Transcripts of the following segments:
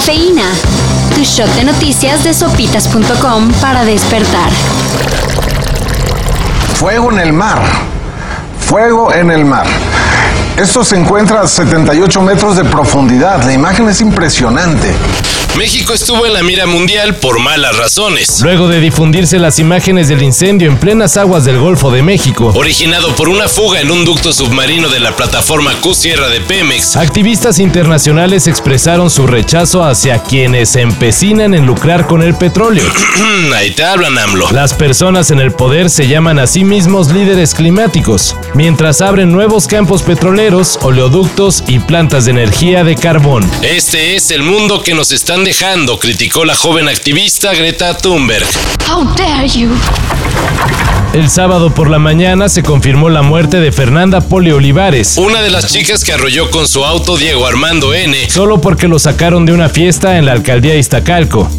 Cafeína. Tu shot de noticias de sopitas.com para despertar. Fuego en el mar. Fuego en el mar. Esto se encuentra a 78 metros de profundidad. La imagen es impresionante. México estuvo en la mira mundial por malas razones. Luego de difundirse las imágenes del incendio en plenas aguas del Golfo de México, originado por una fuga en un ducto submarino de la plataforma Q Sierra de Pemex, activistas internacionales expresaron su rechazo hacia quienes se empecinan en lucrar con el petróleo. Ahí te hablan, AMLO. Las personas en el poder se llaman a sí mismos líderes climáticos, mientras abren nuevos campos petroleros, oleoductos y plantas de energía de carbón. Este es el mundo que nos están dejando, criticó la joven activista Greta Thunberg. How dare you? El sábado por la mañana se confirmó la muerte de Fernanda Poli Olivares, una de las chicas que arrolló con su auto Diego Armando N. Solo porque lo sacaron de una fiesta en la alcaldía Iztacalco.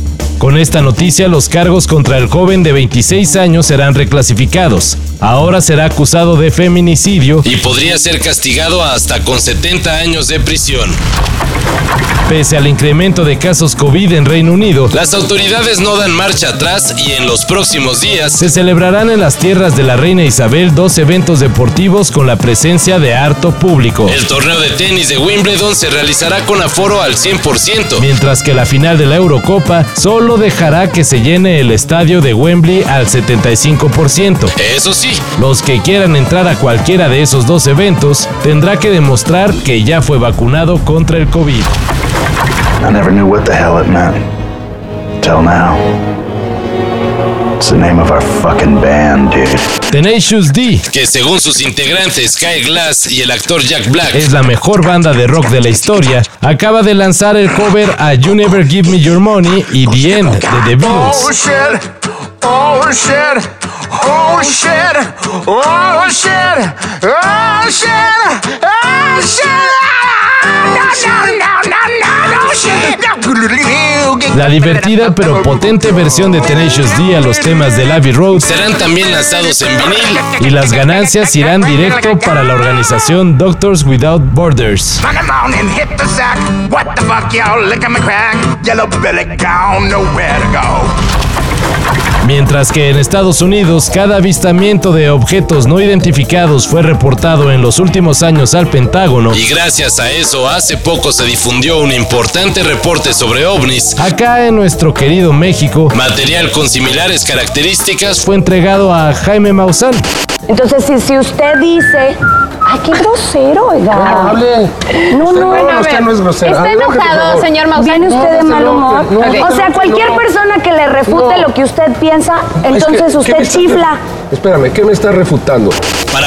Con esta noticia, los cargos contra el joven de 26 años serán reclasificados. Ahora será acusado de feminicidio y podría ser castigado hasta con 70 años de prisión. Pese al incremento de casos COVID en Reino Unido, las autoridades no dan marcha atrás y en los próximos días se celebrarán en las tierras de la reina Isabel dos eventos deportivos con la presencia de harto público. El torneo de tenis de Wimbledon se realizará con aforo al 100%, mientras que la final de la Eurocopa solo dejará que se llene el estadio de Wembley al 75%. Eso sí, los que quieran entrar a cualquiera de esos dos eventos tendrá que demostrar que ya fue vacunado contra el COVID. I never knew what the hell it meant. Till now. It's the name of our fucking band, dude. Tenacious D, que según sus integrantes Kyle Glass y el actor Jack Black es la mejor banda de rock de la historia, acaba de lanzar el cover a You Never Give Me Your Money y The End de The Beatles. Oh shit, oh shit, oh shit, oh shit, oh shit, oh shit. La divertida pero potente versión de Tenacious D a los temas de Abbey Road serán también lanzados en vinil. y las ganancias irán directo para la organización Doctors Without Borders. Mientras que en Estados Unidos cada avistamiento de objetos no identificados fue reportado en los últimos años al Pentágono. Y gracias a eso hace poco se difundió un importante reporte sobre ovnis. Acá en nuestro querido México, material con similares características fue entregado a Jaime Maussan. Entonces, si, si usted dice Ay, qué grosero, oiga. No, hable. No, no, no, usted no es grosero. Está enojado, señor Maussan. ¿Viene usted de mal humor? O sea, cualquier persona que le refute lo que usted piensa, entonces usted chifla. Espérame, ¿qué me está refutando?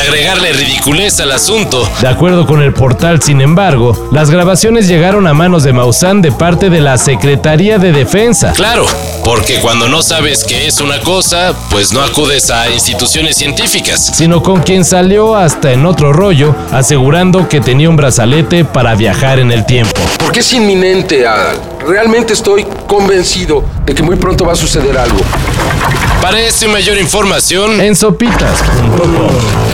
Agregarle ridiculez al asunto. De acuerdo con el portal, sin embargo, las grabaciones llegaron a manos de Maussan de parte de la Secretaría de Defensa. Claro, porque cuando no sabes qué es una cosa, pues no acudes a instituciones científicas. Sino con quien salió hasta en otro rollo, asegurando que tenía un brazalete para viajar en el tiempo. Porque es inminente, Adal. Realmente estoy convencido de que muy pronto va a suceder algo. Para esto y mayor información en sopitas.com.